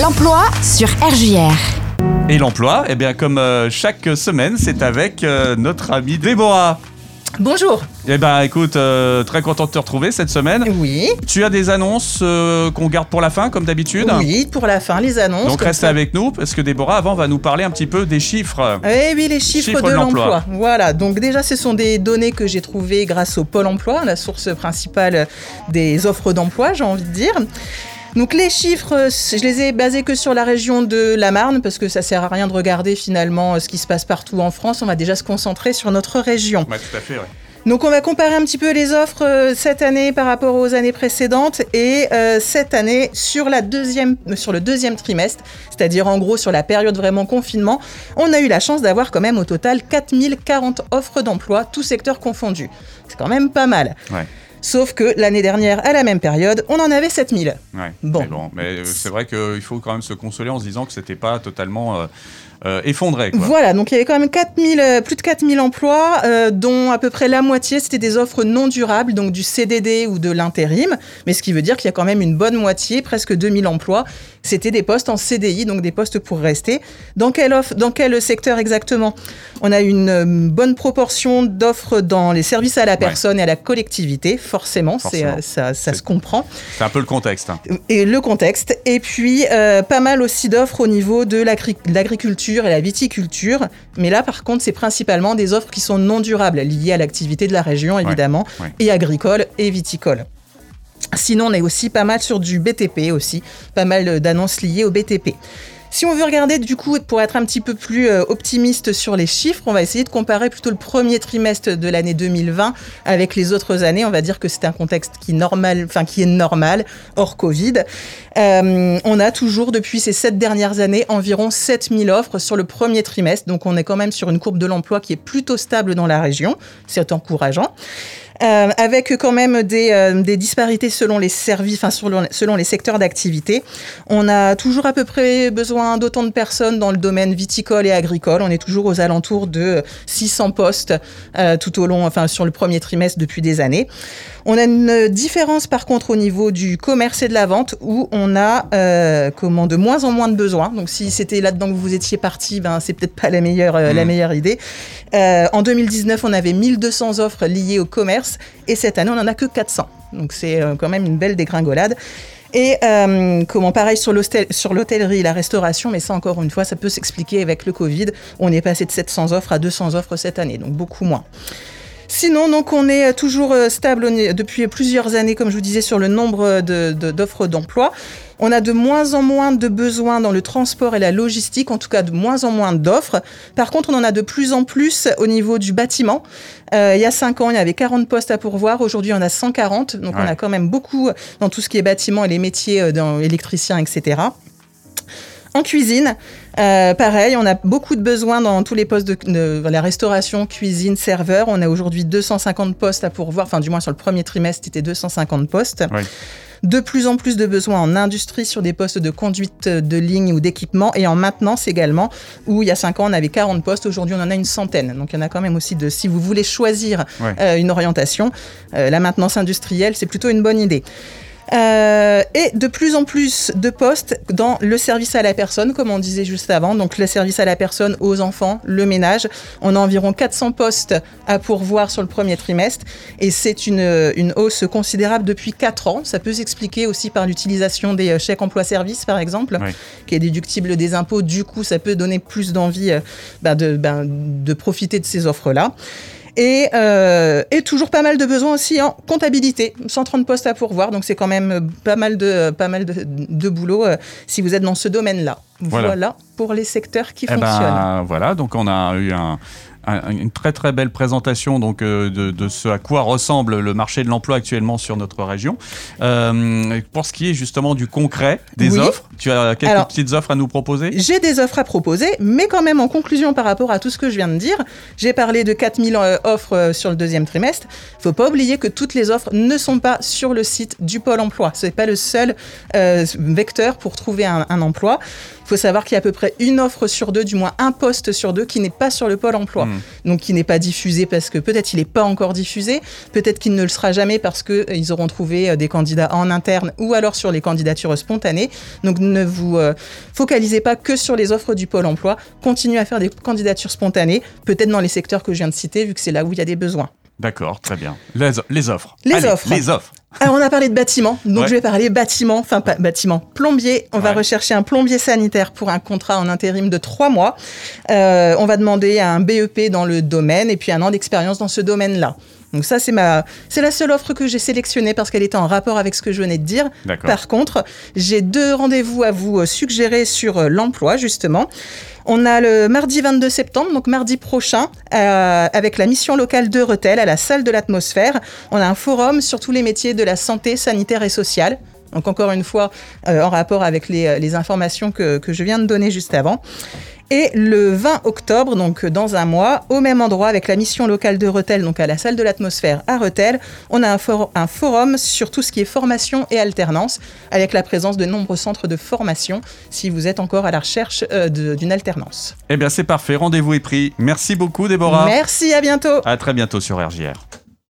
L'emploi sur RJR. Et l'emploi, eh bien, comme euh, chaque semaine, c'est avec euh, notre amie Déborah. Bonjour. Eh ben, écoute, euh, très content de te retrouver cette semaine. Oui. Tu as des annonces euh, qu'on garde pour la fin, comme d'habitude? Oui, pour la fin, les annonces. Donc ça. avec nous, parce que Déborah, avant, va nous parler un petit peu des chiffres. Eh oui, les chiffres, Chiffres de de l'emploi. l'emploi. Voilà, donc déjà, ce sont des données que j'ai trouvées grâce au Pôle emploi, la source principale des offres d'emploi, j'ai envie de dire. Donc les chiffres, euh, je les ai basés que sur la région de la Marne, parce que ça sert à rien de regarder finalement euh, ce qui se passe partout en France. On va déjà se concentrer sur notre région. Ouais, tout à fait, ouais. Donc on va comparer un petit peu les offres euh, cette année par rapport aux années précédentes et euh, cette année sur, la deuxième, sur le deuxième trimestre, c'est-à-dire en gros sur la période vraiment confinement, on a eu la chance d'avoir quand même au total 4040 offres d'emploi, tous secteurs confondus. C'est quand même pas mal. Ouais. Sauf que l'année dernière, à la même période, on en avait 7000. Ouais. Bon. Mais, bon, mais euh, c'est vrai qu'il faut quand même se consoler en se disant que c'était pas totalement euh, euh. Quoi. Voilà, donc il y avait quand même 4000, euh, plus de 4000 emplois, euh, dont à peu près la moitié, c'était des offres non durables, donc du CDD ou de l'intérim. Mais ce qui veut dire qu'il y a quand même une bonne moitié, presque 2000 emplois, c'était des postes en CDI, donc des postes pour rester. Dans quelle, offre, dans quel secteur exactement? On a une bonne proportion d'offres dans les services à la personne et à la collectivité, forcément, ça, ça C'est- se comprend C'est un peu le contexte. hein. et le contexte. Et puis, euh, pas mal aussi d'offres au niveau de l'agri- l'agriculture et la viticulture. Mais là, par contre, c'est principalement des offres qui sont non durables, liées à l'activité de la région, évidemment, ouais. et agricole et viticole. Sinon, on est aussi pas mal sur du BTP aussi, pas mal d'annonces liées au BTP. Si on veut regarder du coup, pour être un petit peu plus euh, optimiste sur les chiffres, on va essayer de comparer plutôt le premier trimestre de l'année 2020 avec les autres années. On va dire que c'est un contexte qui, normal, enfin, qui est normal, hors Covid. Euh, on a toujours, depuis ces sept dernières années, environ 7000 offres sur le premier trimestre. Donc on est quand même sur une courbe de l'emploi qui est plutôt stable dans la région. C'est encourageant. Euh, avec quand même des, euh, des disparités selon les services, enfin selon, selon les secteurs d'activité. On a toujours à peu près besoin d'autant de personnes dans le domaine viticole et agricole. On est toujours aux alentours de 600 postes euh, tout au long, enfin sur le premier trimestre depuis des années. On a une différence par contre au niveau du commerce et de la vente où on a euh, comment de moins en moins de besoins. Donc si c'était là-dedans que vous étiez parti, ben c'est peut-être pas la meilleure euh, la Mm. meilleure idée. Euh, en 2019, on avait 1200 offres liées au commerce et cette année, on en a que 400. Donc c'est euh, quand même une belle dégringolade. Et euh, comment pareil sur l'hôtellerie, la restauration, mais ça encore une fois, ça peut s'expliquer avec le Covid. On est passé de 700 offres à 200 offres cette année, donc beaucoup moins. Sinon, donc, on est toujours euh, stable depuis plusieurs années, comme je vous disais, sur le nombre de- de- d'offres d'emploi. On a de moins en moins de besoins dans le transport et la logistique, en tout cas de moins en moins d'offres. Par contre, on en a de plus en plus au niveau du bâtiment. Euh, il y a 5 ans, il y avait 40 postes à pourvoir. Aujourd'hui, on a 140. Donc, on a quand même beaucoup dans tout ce qui est bâtiment et les métiers euh, dans électriciens, etc. En cuisine, euh, pareil, on a beaucoup de besoins dans tous les postes de, de la restauration, cuisine, serveur. On a aujourd'hui 250 postes à pourvoir, enfin du moins sur le premier trimestre, c'était 250 postes. Oui. De plus en plus de besoins en industrie sur des postes de conduite de ligne ou d'équipement et en maintenance également, où il y a 5 ans on avait 40 postes, aujourd'hui on en a une centaine. Donc il y en a quand même aussi de, si vous voulez choisir euh, une orientation, euh, la maintenance industrielle c'est plutôt une bonne idée. Euh, et de plus en plus de postes dans le service à la personne, comme on disait juste avant. Donc le service à la personne aux enfants, le ménage. On a environ 400 postes à pourvoir sur le premier trimestre. Et c'est une, une hausse considérable depuis 4 ans. Ça peut s'expliquer aussi par l'utilisation des euh, chèques emploi-service, par exemple, Oui. qui est déductible des impôts. Du coup, ça peut donner plus d'envie euh, ben, de, ben, de profiter de ces offres-là. Et, euh, et toujours pas mal de besoins aussi en comptabilité, 130 postes à pourvoir, donc c'est quand même euh, pas mal de, pas mal de, de boulot euh, si vous êtes dans ce domaine-là. Voilà. Voilà. pour les secteurs qui Eh fonctionnent. ben voilà, donc on a eu un- un- une très très belle présentation donc euh, de, de ce à quoi ressemble le marché de l'emploi actuellement sur notre région. Euh, pour ce qui est justement du concret des Oui. offres, tu as quelques Alors- petites offres à nous proposer? J'ai des offres à proposer, mais quand même en conclusion par rapport à tout ce que je viens de dire, j'ai parlé de 4000 euh, offres sur le deuxième trimestre. Il faut pas oublier que toutes les offres ne sont pas sur le site du Pôle emploi. Ce n'est pas le seul euh, vecteur pour trouver un, un emploi. Il faut savoir qu'il y a à peu près une offre sur deux, du moins un poste sur deux, qui n'est pas sur le Pôle emploi. Hmm. donc qui n'est pas diffusé parce que peut-être il n'est pas encore diffusé, peut-être qu'il ne le sera jamais parce qu'ils auront trouvé des candidats en interne ou alors sur les candidatures spontanées. Donc ne vous focalisez pas que sur les offres du Pôle emploi, continuez à faire des candidatures spontanées, peut-être dans les secteurs que je viens de citer, vu que c'est là où il y a des besoins. D'accord, très bien. Les, les offres. Les offres. Les offres. Alors, on a parlé de bâtiment, donc je vais parler bâtiment, enfin pas bâtiment, plombier. On va rechercher un plombier sanitaire pour un contrat en intérim de trois mois. Euh, on va demander un BEP dans le domaine et puis un an d'expérience dans ce domaine-là. Donc ça, c'est ma, c'est la seule offre que j'ai sélectionnée parce qu'elle était en rapport avec ce que je venais de dire. Par contre, j'ai deux rendez-vous à vous euh, suggérer sur euh, l'emploi justement. On a le mardi 22 septembre, donc mardi prochain, euh, avec la mission locale de Retel à la salle de l'atmosphère. On a un forum sur tous les métiers de la santé sanitaire et sociale. Donc encore une fois, en rapport avec les, informations que, que, je viens de donner juste avant. Et le 20 octobre, donc dans un mois, au même endroit avec la mission locale de Retel, donc à la salle de l'atmosphère à Retel, on a un, un, forum sur tout ce qui est formation et alternance, avec la présence de nombreux centres de formation, si vous êtes encore à la recherche euh, d'une alternance. Eh bien c'est parfait, rendez-vous est pris. Merci beaucoup Déborah. Merci, à bientôt. À très bientôt sur RJR.